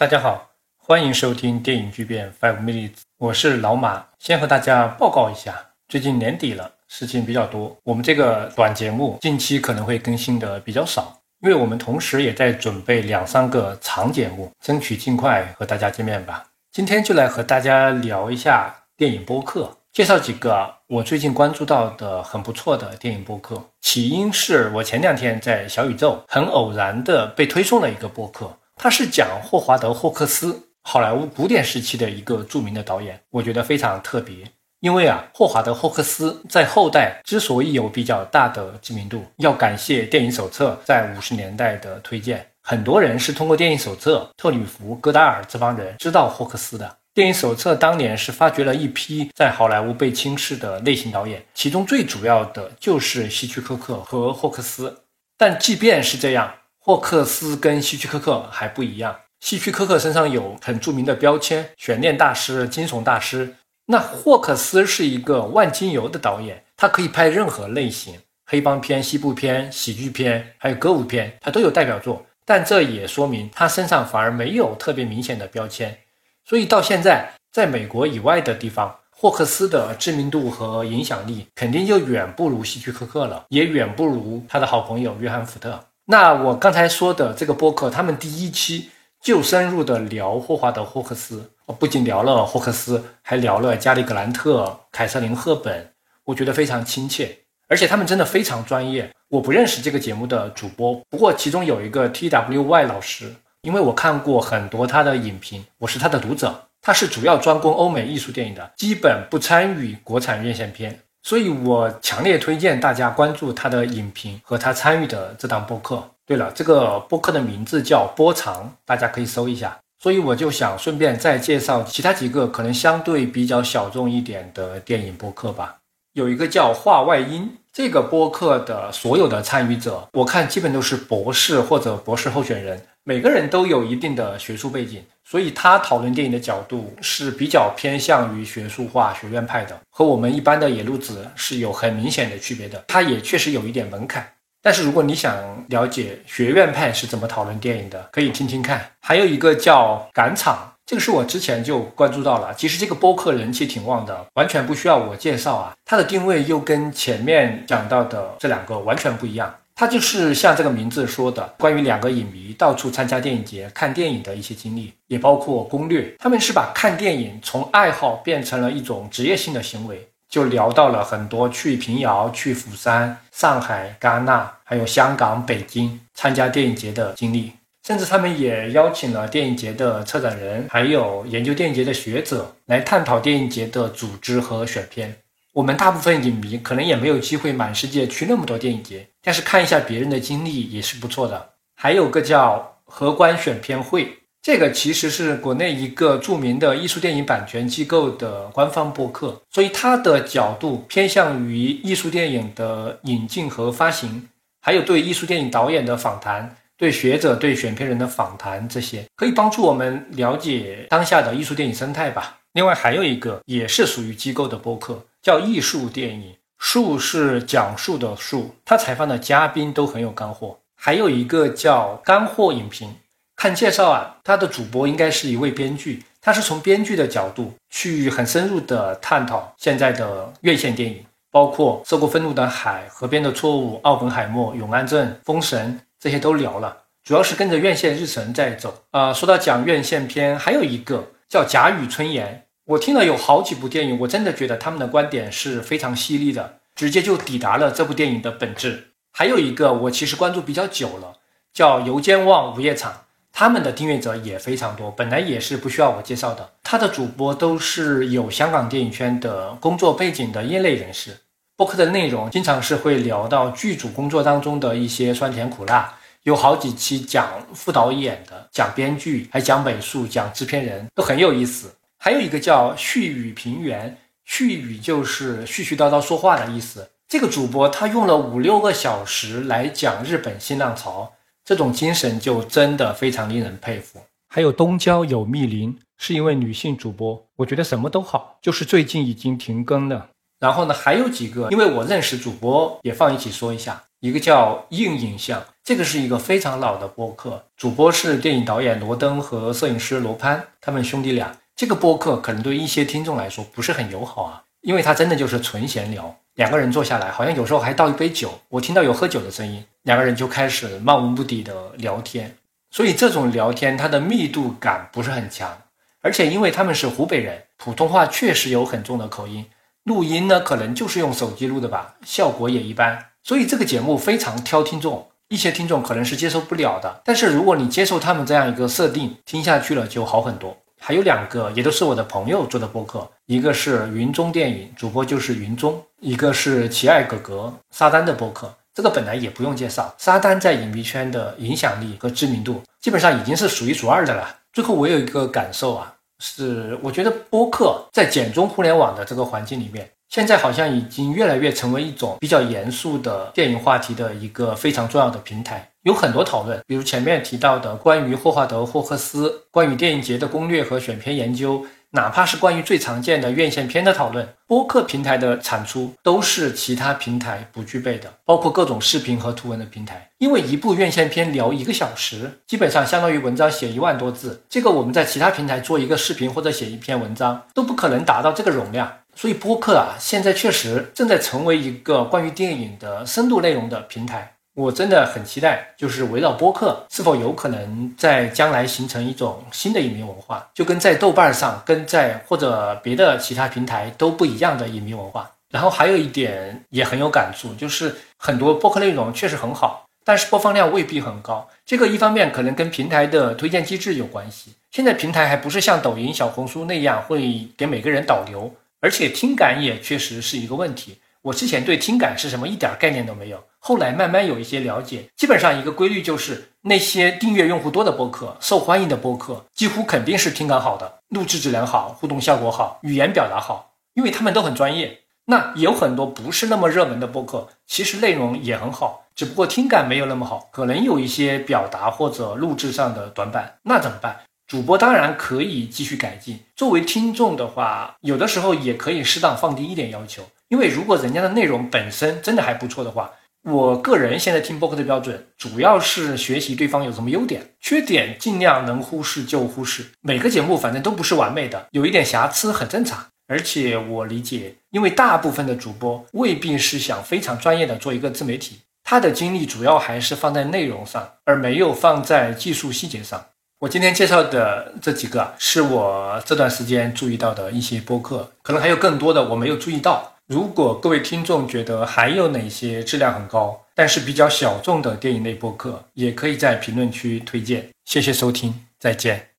大家好，欢迎收听电影巨变 Five Minutes，我是老马。先和大家报告一下，最近年底了，事情比较多，我们这个短节目近期可能会更新的比较少，因为我们同时也在准备两三个长节目，争取尽快和大家见面吧。今天就来和大家聊一下电影播客。介绍几个我最近关注到的很不错的电影播客。起因是我前两天在小宇宙很偶然的被推送了一个播客，他是讲霍华德·霍克斯，好莱坞古典时期的一个著名的导演。我觉得非常特别，因为啊，霍华德·霍克斯在后代之所以有比较大的知名度，要感谢电影手册在五十年代的推荐。很多人是通过电影手册、特吕弗、戈达尔这帮人知道霍克斯的。电影手册当年是发掘了一批在好莱坞被轻视的类型导演，其中最主要的就是希区柯克和霍克斯。但即便是这样，霍克斯跟希区柯克还不一样。希区柯克身上有很著名的标签——悬念大师、惊悚大师。那霍克斯是一个万金油的导演，他可以拍任何类型，黑帮片、西部片、喜剧片，还有歌舞片，他都有代表作。但这也说明他身上反而没有特别明显的标签。所以到现在，在美国以外的地方，霍克斯的知名度和影响力肯定就远不如希区柯克了，也远不如他的好朋友约翰福特。那我刚才说的这个播客，他们第一期就深入的聊霍华德·霍克斯，不仅聊了霍克斯，还聊了加里·格兰特、凯瑟琳·赫本，我觉得非常亲切，而且他们真的非常专业。我不认识这个节目的主播，不过其中有一个 T W Y 老师。因为我看过很多他的影评，我是他的读者。他是主要专攻欧美艺术电影的，基本不参与国产院线片，所以我强烈推荐大家关注他的影评和他参与的这档播客。对了，这个播客的名字叫波长，大家可以搜一下。所以我就想顺便再介绍其他几个可能相对比较小众一点的电影播客吧。有一个叫话外音。这个播客的所有的参与者，我看基本都是博士或者博士候选人，每个人都有一定的学术背景，所以他讨论电影的角度是比较偏向于学术化、学院派的，和我们一般的野路子是有很明显的区别的。他也确实有一点门槛，但是如果你想了解学院派是怎么讨论电影的，可以听听看。还有一个叫赶场。这个是我之前就关注到了，其实这个播客人气挺旺的，完全不需要我介绍啊。它的定位又跟前面讲到的这两个完全不一样，他就是像这个名字说的，关于两个影迷到处参加电影节看电影的一些经历，也包括攻略。他们是把看电影从爱好变成了一种职业性的行为，就聊到了很多去平遥、去釜山、上海、戛纳，还有香港、北京参加电影节的经历。甚至他们也邀请了电影节的策展人，还有研究电影节的学者来探讨电影节的组织和选片。我们大部分影迷可能也没有机会满世界去那么多电影节，但是看一下别人的经历也是不错的。还有个叫荷官选片会，这个其实是国内一个著名的艺术电影版权机构的官方博客，所以它的角度偏向于艺术电影的引进和发行，还有对艺术电影导演的访谈。对学者、对选片人的访谈，这些可以帮助我们了解当下的艺术电影生态吧。另外还有一个也是属于机构的播客，叫艺术电影，术是讲述的术，他采访的嘉宾都很有干货。还有一个叫干货影评，看介绍啊，他的主播应该是一位编剧，他是从编剧的角度去很深入的探讨现在的院线电影，包括《涉过愤怒的海》《河边的错误》《奥本海默》《永安镇》《封神》。这些都聊了，主要是跟着院线日程在走。啊，说到讲院线片，还有一个叫贾雨村言，我听了有好几部电影，我真的觉得他们的观点是非常犀利的，直接就抵达了这部电影的本质。还有一个我其实关注比较久了，叫油尖旺午夜场，他们的订阅者也非常多，本来也是不需要我介绍的，他的主播都是有香港电影圈的工作背景的业内人士。播客的内容经常是会聊到剧组工作当中的一些酸甜苦辣，有好几期讲副导演的，讲编剧，还讲美术，讲制片人，都很有意思。还有一个叫絮语平原，絮语就是絮絮叨叨说话的意思。这个主播他用了五六个小时来讲日本新浪潮，这种精神就真的非常令人佩服。还有东郊有密林，是一位女性主播，我觉得什么都好，就是最近已经停更了。然后呢，还有几个，因为我认识主播，也放一起说一下。一个叫硬影像，这个是一个非常老的播客，主播是电影导演罗登和摄影师罗潘，他们兄弟俩。这个播客可能对一些听众来说不是很友好啊，因为它真的就是纯闲聊，两个人坐下来，好像有时候还倒一杯酒，我听到有喝酒的声音，两个人就开始漫无目的的聊天，所以这种聊天它的密度感不是很强，而且因为他们是湖北人，普通话确实有很重的口音，录音呢可能就是用手机录的吧，效果也一般。所以这个节目非常挑听众，一些听众可能是接受不了的。但是如果你接受他们这样一个设定，听下去了就好很多。还有两个也都是我的朋友做的播客，一个是云中电影主播就是云中，一个是奇爱哥哥沙丹的播客。这个本来也不用介绍，沙丹在影迷圈的影响力和知名度基本上已经是数一数二的了。最后我有一个感受啊，是我觉得播客在简中互联网的这个环境里面。现在好像已经越来越成为一种比较严肃的电影话题的一个非常重要的平台，有很多讨论，比如前面提到的关于霍华德·霍克斯、关于电影节的攻略和选片研究，哪怕是关于最常见的院线片的讨论，播客平台的产出都是其他平台不具备的，包括各种视频和图文的平台。因为一部院线片聊一个小时，基本上相当于文章写一万多字，这个我们在其他平台做一个视频或者写一篇文章都不可能达到这个容量。所以播客啊，现在确实正在成为一个关于电影的深度内容的平台。我真的很期待，就是围绕播客是否有可能在将来形成一种新的影迷文化，就跟在豆瓣上、跟在或者别的其他平台都不一样的影迷文化。然后还有一点也很有感触，就是很多播客内容确实很好，但是播放量未必很高。这个一方面可能跟平台的推荐机制有关系，现在平台还不是像抖音、小红书那样会给每个人导流。而且听感也确实是一个问题。我之前对听感是什么一点概念都没有，后来慢慢有一些了解。基本上一个规律就是，那些订阅用户多的播客、受欢迎的播客，几乎肯定是听感好的，录制质量好，互动效果好，语言表达好，因为他们都很专业。那有很多不是那么热门的播客，其实内容也很好，只不过听感没有那么好，可能有一些表达或者录制上的短板，那怎么办？主播当然可以继续改进。作为听众的话，有的时候也可以适当放低一点要求，因为如果人家的内容本身真的还不错的话，我个人现在听播客的标准主要是学习对方有什么优点，缺点尽量能忽视就忽视。每个节目反正都不是完美的，有一点瑕疵很正常。而且我理解，因为大部分的主播未必是想非常专业的做一个自媒体，他的精力主要还是放在内容上，而没有放在技术细节上。我今天介绍的这几个，是我这段时间注意到的一些播客，可能还有更多的我没有注意到。如果各位听众觉得还有哪些质量很高，但是比较小众的电影类播客，也可以在评论区推荐。谢谢收听，再见。